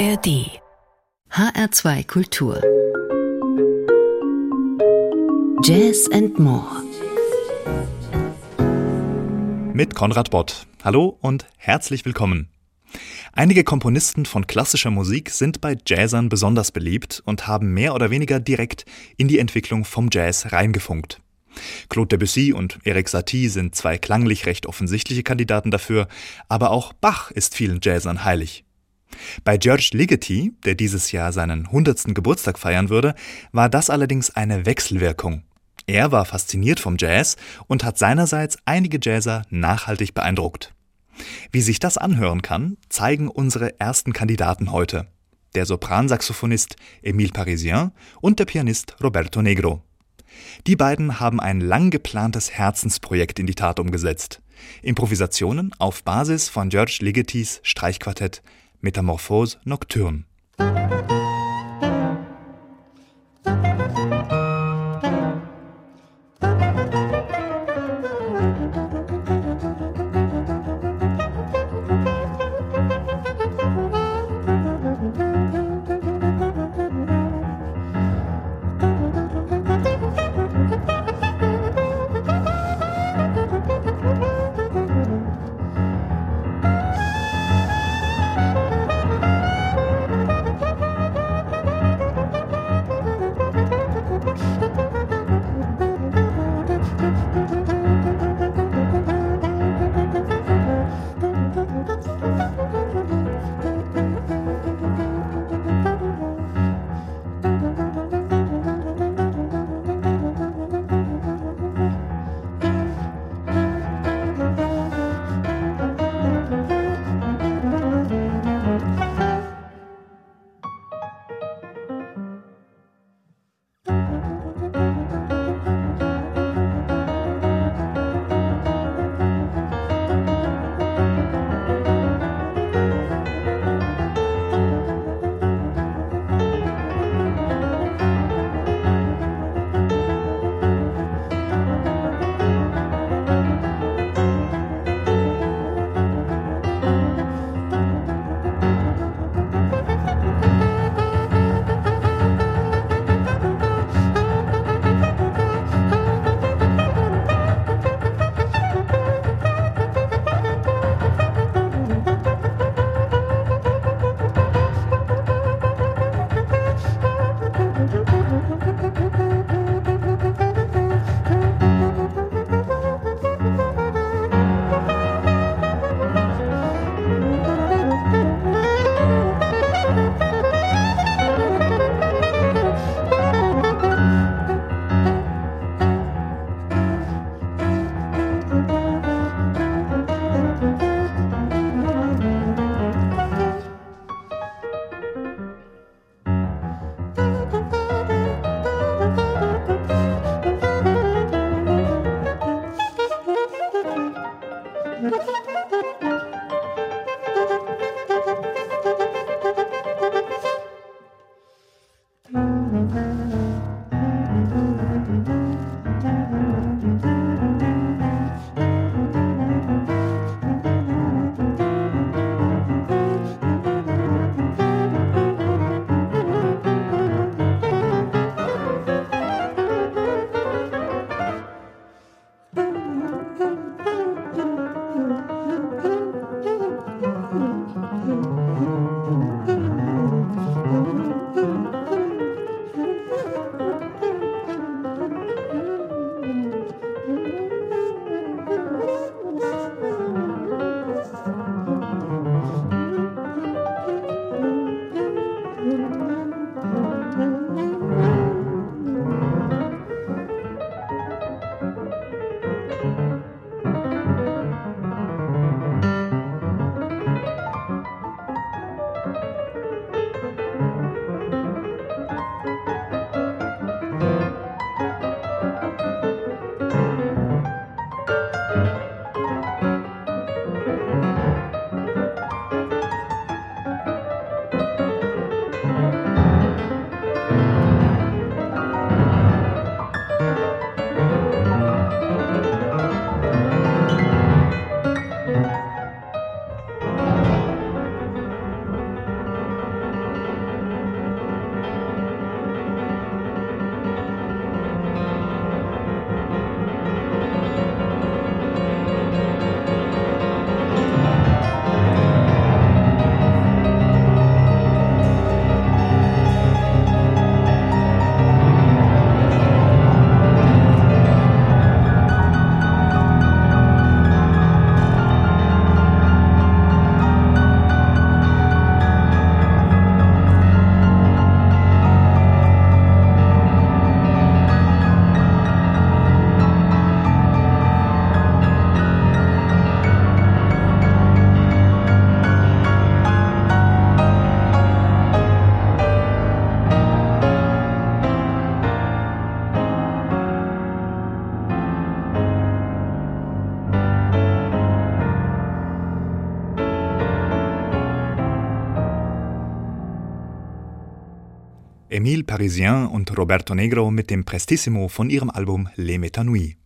ARD HR2 Kultur Jazz and More mit Konrad Bott. Hallo und herzlich willkommen. Einige Komponisten von klassischer Musik sind bei Jazzern besonders beliebt und haben mehr oder weniger direkt in die Entwicklung vom Jazz reingefunkt. Claude Debussy und Eric Satie sind zwei klanglich recht offensichtliche Kandidaten dafür, aber auch Bach ist vielen Jazzern heilig. Bei George Ligeti, der dieses Jahr seinen 100. Geburtstag feiern würde, war das allerdings eine Wechselwirkung. Er war fasziniert vom Jazz und hat seinerseits einige Jazzer nachhaltig beeindruckt. Wie sich das anhören kann, zeigen unsere ersten Kandidaten heute. Der Sopransaxophonist Emile Parisien und der Pianist Roberto Negro. Die beiden haben ein lang geplantes Herzensprojekt in die Tat umgesetzt. Improvisationen auf Basis von George Ligetis Streichquartett Metamorphose Nocturne. Emile Parisien und Roberto Negro mit dem Prestissimo von ihrem Album Les Métanouilles.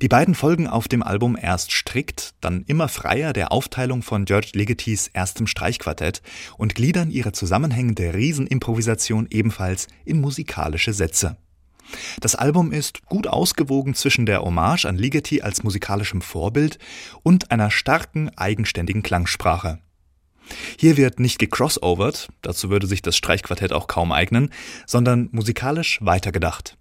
Die beiden folgen auf dem Album erst strikt, dann immer freier der Aufteilung von George Ligetis erstem Streichquartett und gliedern ihre zusammenhängende Riesenimprovisation ebenfalls in musikalische Sätze. Das Album ist gut ausgewogen zwischen der Hommage an Ligeti als musikalischem Vorbild und einer starken, eigenständigen Klangsprache. Hier wird nicht gecrossovert, dazu würde sich das Streichquartett auch kaum eignen, sondern musikalisch weitergedacht.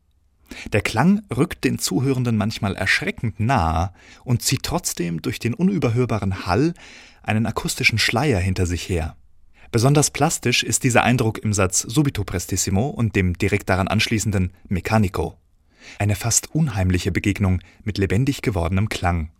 Der Klang rückt den Zuhörenden manchmal erschreckend nahe und zieht trotzdem durch den unüberhörbaren Hall einen akustischen Schleier hinter sich her. Besonders plastisch ist dieser Eindruck im Satz subito prestissimo und dem direkt daran anschließenden meccanico. Eine fast unheimliche Begegnung mit lebendig gewordenem Klang.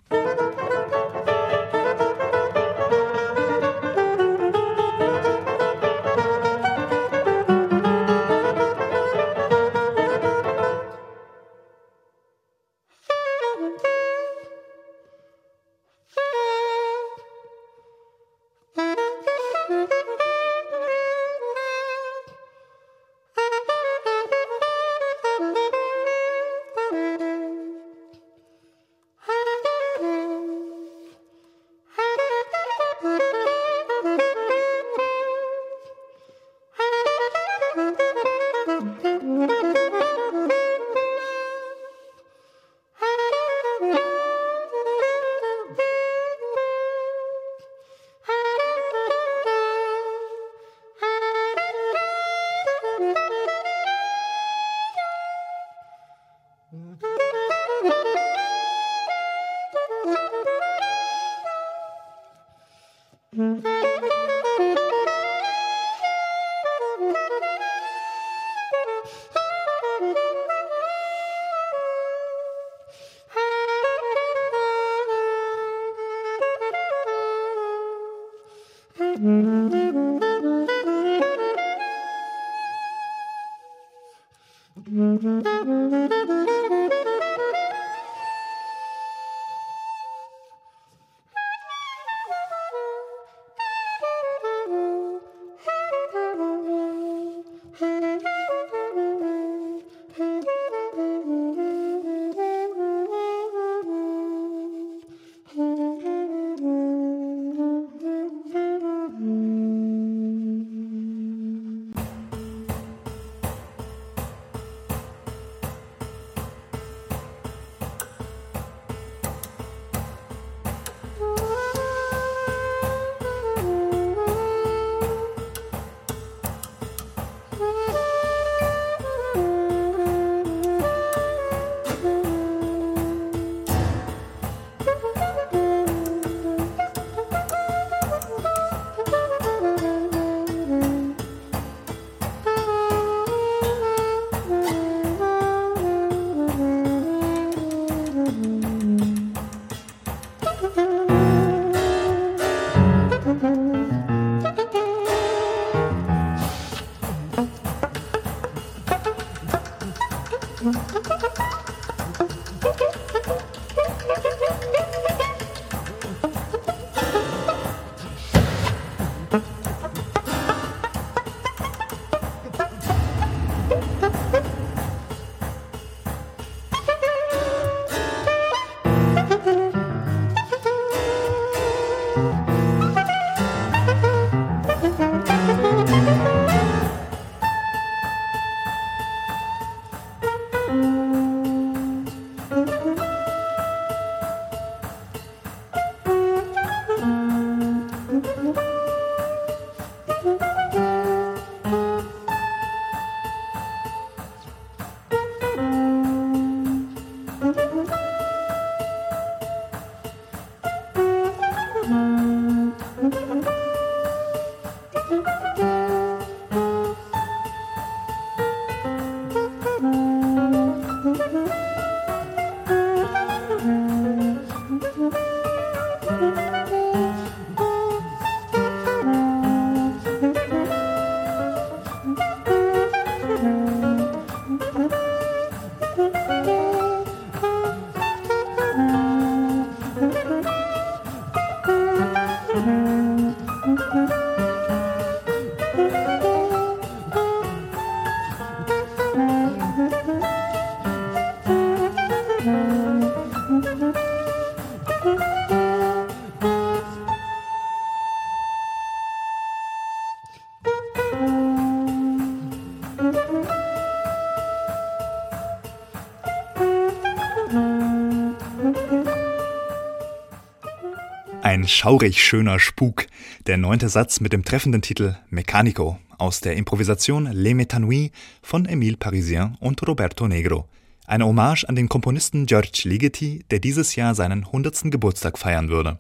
Schaurig schöner Spuk, der neunte Satz mit dem treffenden Titel Mecanico aus der Improvisation Les Métanouis von Émile Parisien und Roberto Negro. Eine Hommage an den Komponisten George Ligeti, der dieses Jahr seinen 100. Geburtstag feiern würde.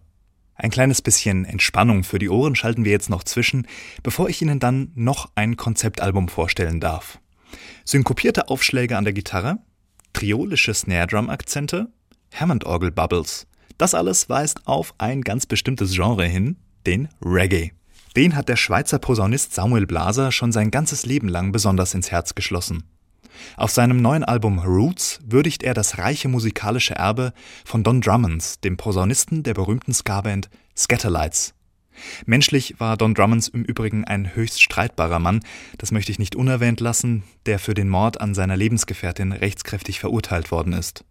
Ein kleines bisschen Entspannung für die Ohren schalten wir jetzt noch zwischen, bevor ich Ihnen dann noch ein Konzeptalbum vorstellen darf. Synkopierte Aufschläge an der Gitarre, triolische Snare-Drum-Akzente, Hammond-Orgel-Bubbles, das alles weist auf ein ganz bestimmtes Genre hin, den Reggae. Den hat der Schweizer Posaunist Samuel Blaser schon sein ganzes Leben lang besonders ins Herz geschlossen. Auf seinem neuen Album Roots würdigt er das reiche musikalische Erbe von Don Drummonds, dem Posaunisten der berühmten Ska-Band Scatterlights. Menschlich war Don Drummonds im Übrigen ein höchst streitbarer Mann, das möchte ich nicht unerwähnt lassen, der für den Mord an seiner Lebensgefährtin rechtskräftig verurteilt worden ist.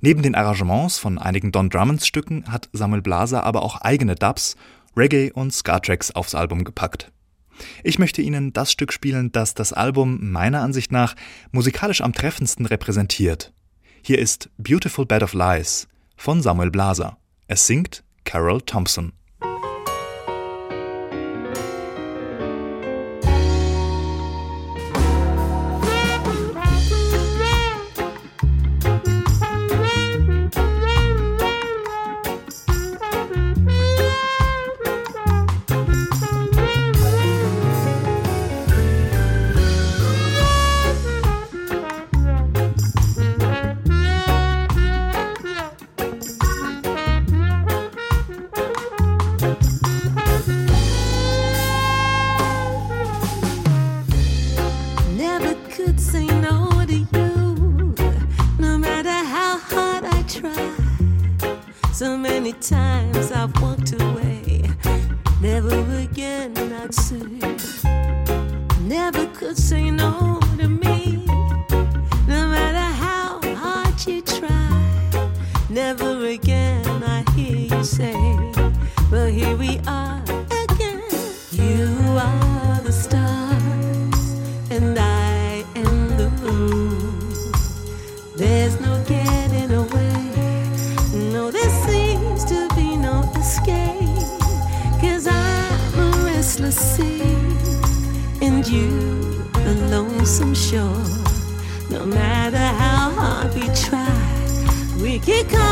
Neben den Arrangements von einigen Don Drummonds Stücken hat Samuel Blaser aber auch eigene Dubs, Reggae und Ska-Tracks aufs Album gepackt. Ich möchte Ihnen das Stück spielen, das das Album meiner Ansicht nach musikalisch am treffendsten repräsentiert. Hier ist Beautiful Bed of Lies von Samuel Blaser. Es singt Carol Thompson. Beautiful bed, beautiful bed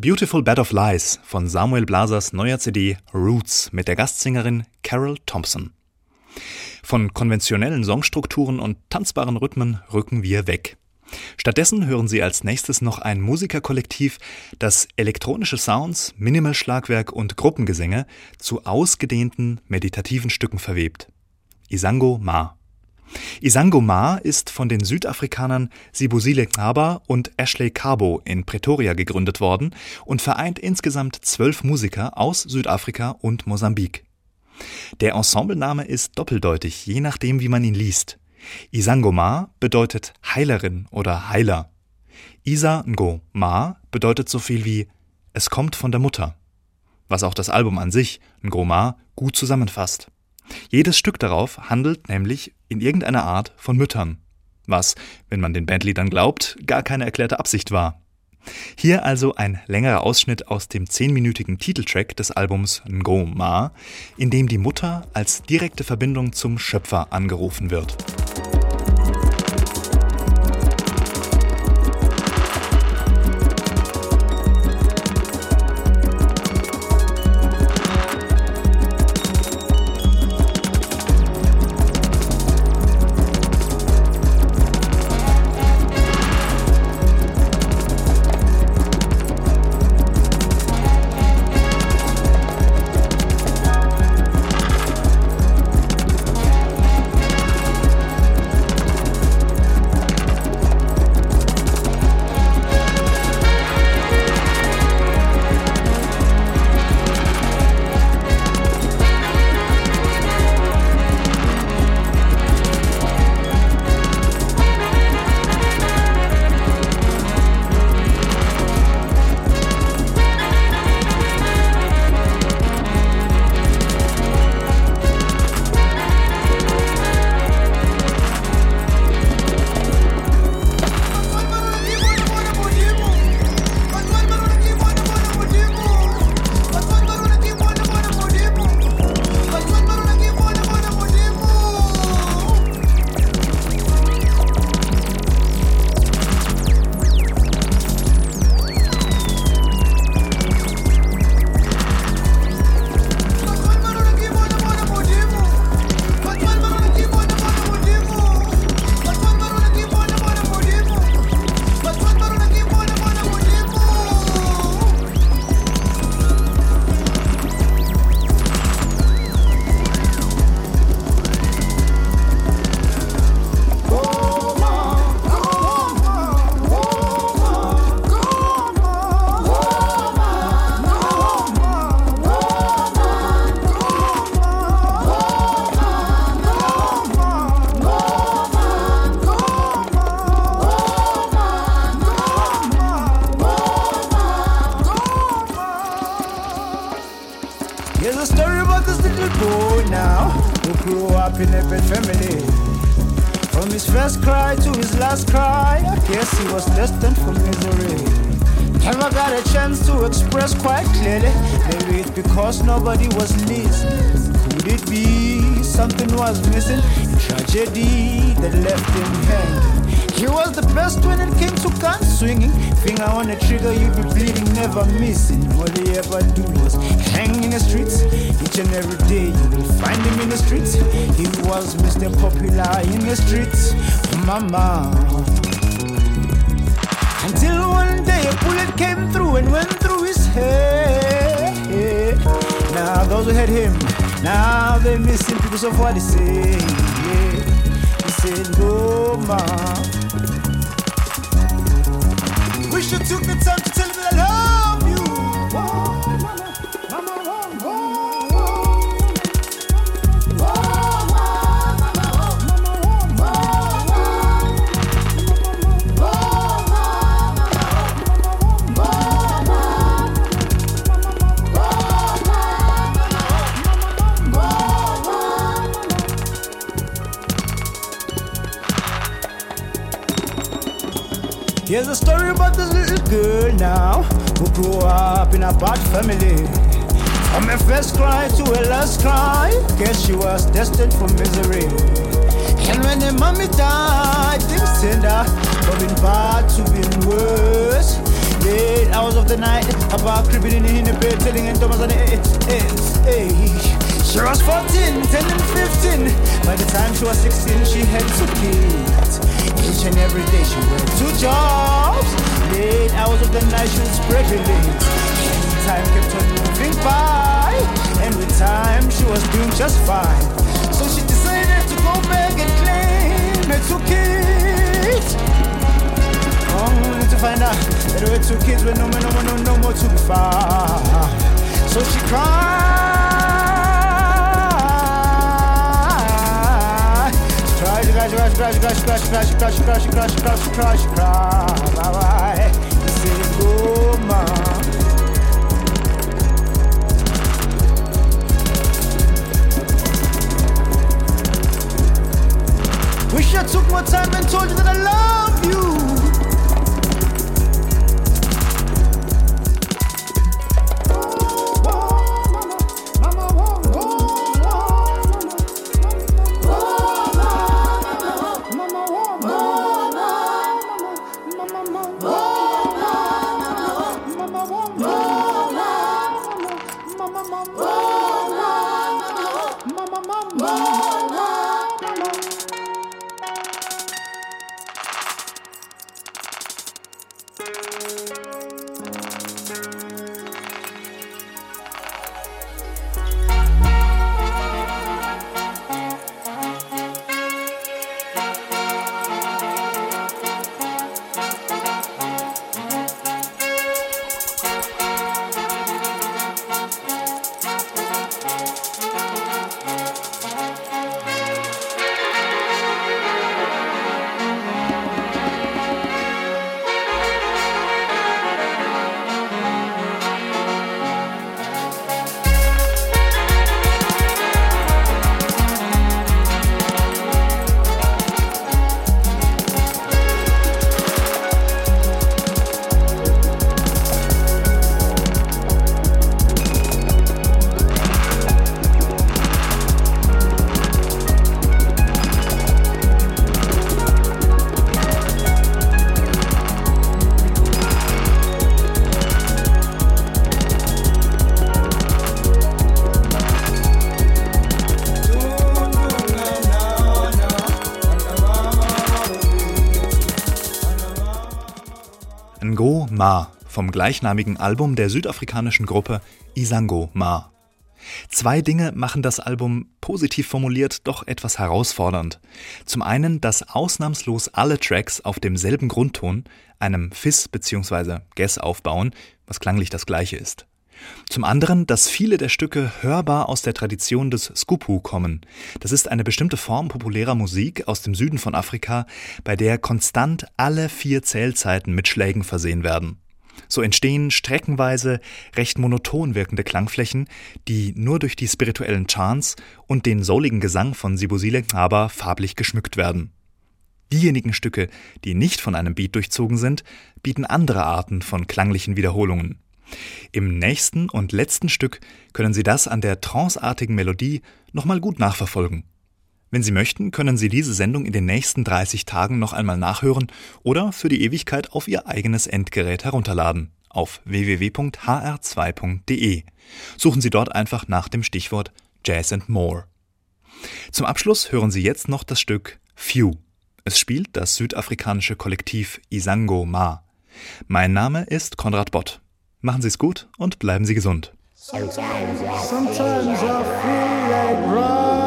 Beautiful Bed of Lies von Samuel Blasers neuer CD Roots mit der Gastsängerin Carol Thompson. Von konventionellen Songstrukturen und tanzbaren Rhythmen rücken wir weg. Stattdessen hören Sie als nächstes noch ein Musikerkollektiv, das elektronische Sounds, Minimalschlagwerk und Gruppengesänge zu ausgedehnten meditativen Stücken verwebt. Isango Ma. Isango Ma ist von den Südafrikanern Sibusile Kaba und Ashley Cabo in Pretoria gegründet worden und vereint insgesamt zwölf Musiker aus Südafrika und Mosambik. Der Ensemblename ist doppeldeutig, je nachdem, wie man ihn liest. Isangoma bedeutet Heilerin oder Heiler. Isa Ngo Ma bedeutet so viel wie Es kommt von der Mutter. Was auch das Album an sich, Ngoma, gut zusammenfasst. Jedes Stück darauf handelt nämlich in irgendeiner Art von Müttern. Was, wenn man den Bandliedern glaubt, gar keine erklärte Absicht war. Hier also ein längerer Ausschnitt aus dem zehnminütigen Titeltrack des Albums Ngo Ma, in dem die Mutter als direkte Verbindung zum Schöpfer angerufen wird. one came to gun swinging. Finger on the trigger, you be bleeding, never missing. All he ever do was hang in the streets. Each and every day you will find him in the streets. He was Mr. Popular in the streets. Mama. Until one day a bullet came through and went through his head. Now those who had him, now they miss him because of what he said. He said, no. You took the time to tell Here's a story about this little girl now who grew up in a bad family. From her first cry to her last cry, guess she was destined for misery. And when her mommy died, things turned out from being bad to being worse. Late hours of the night, a bar creeping in the bed, telling him Thomas on it. Hey, she was 14, 10 and 15. By the time she was 16, she had two kids. Each and every day she worked two jobs. Late hours of the night, she was pregnant. Time kept on moving by, and with time she was doing just fine. So she decided to go back and claim her two kids. Only to find out that her two kids were no no more, no, no more to be found. So she cried. crash, crash, crash, crash, crash, crash, crash, crash, crash, crash, crash, crash, Wish I took more time and told you that I love you. Ngo Ma vom gleichnamigen Album der südafrikanischen Gruppe Isango Ma. Zwei Dinge machen das Album positiv formuliert doch etwas herausfordernd. Zum einen, dass ausnahmslos alle Tracks auf demselben Grundton, einem Fizz bzw. Ges aufbauen, was klanglich das gleiche ist. Zum anderen, dass viele der Stücke hörbar aus der Tradition des Skupu kommen. Das ist eine bestimmte Form populärer Musik aus dem Süden von Afrika, bei der konstant alle vier Zählzeiten mit Schlägen versehen werden. So entstehen streckenweise recht monoton wirkende Klangflächen, die nur durch die spirituellen Chants und den souligen Gesang von Sibusile aber farblich geschmückt werden. Diejenigen Stücke, die nicht von einem Beat durchzogen sind, bieten andere Arten von klanglichen Wiederholungen. Im nächsten und letzten Stück können Sie das an der tranceartigen Melodie nochmal gut nachverfolgen. Wenn Sie möchten, können Sie diese Sendung in den nächsten 30 Tagen noch einmal nachhören oder für die Ewigkeit auf Ihr eigenes Endgerät herunterladen auf www.hr2.de. Suchen Sie dort einfach nach dem Stichwort Jazz and More. Zum Abschluss hören Sie jetzt noch das Stück Few. Es spielt das südafrikanische Kollektiv Isango Ma. Mein Name ist Konrad Bott. Machen Sie es gut und bleiben Sie gesund. Sometimes I feel like running.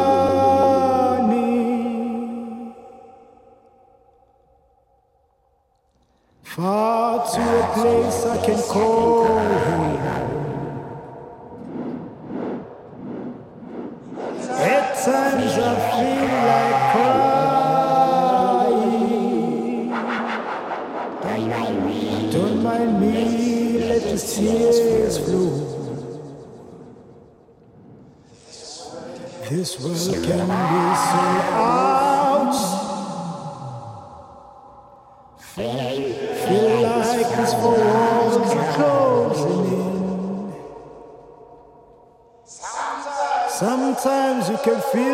Far to a place I can call home. At times I feel like crying. Tears flow. This world can be so out. Feel like it's for walls closing in. Sometimes you can feel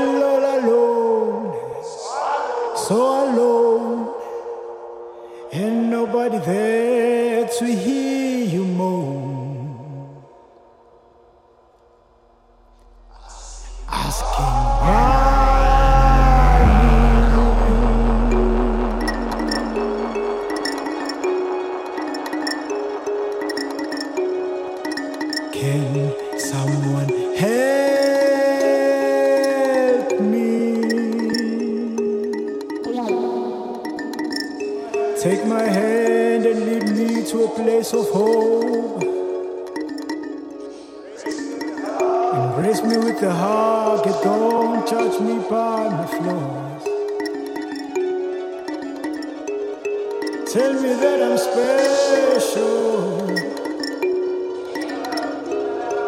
Embrace me with the heart, get don't touch me by my flaws. Tell me that I'm special.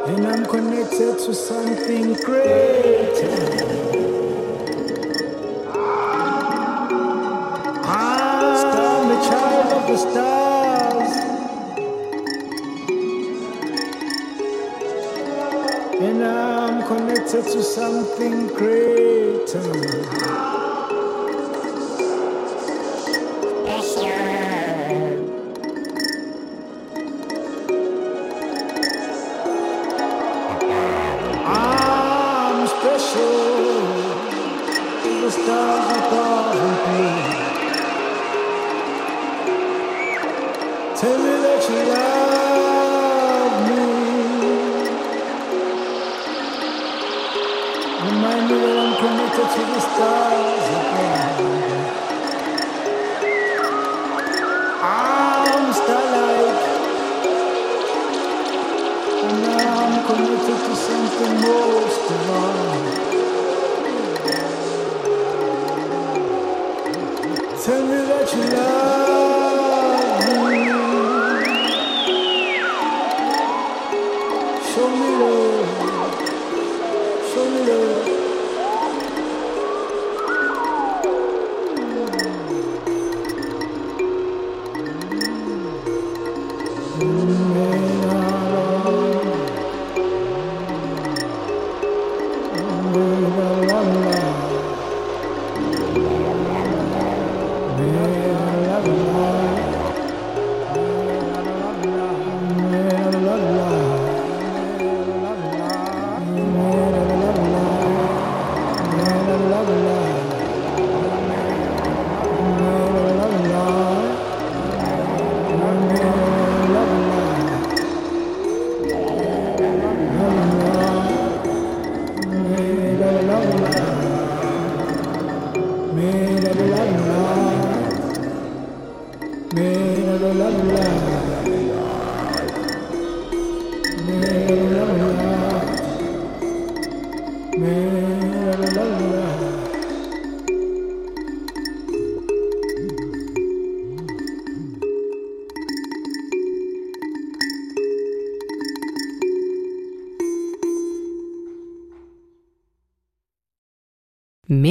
And I'm connected to something greater. I'm child of the stars. To something greater.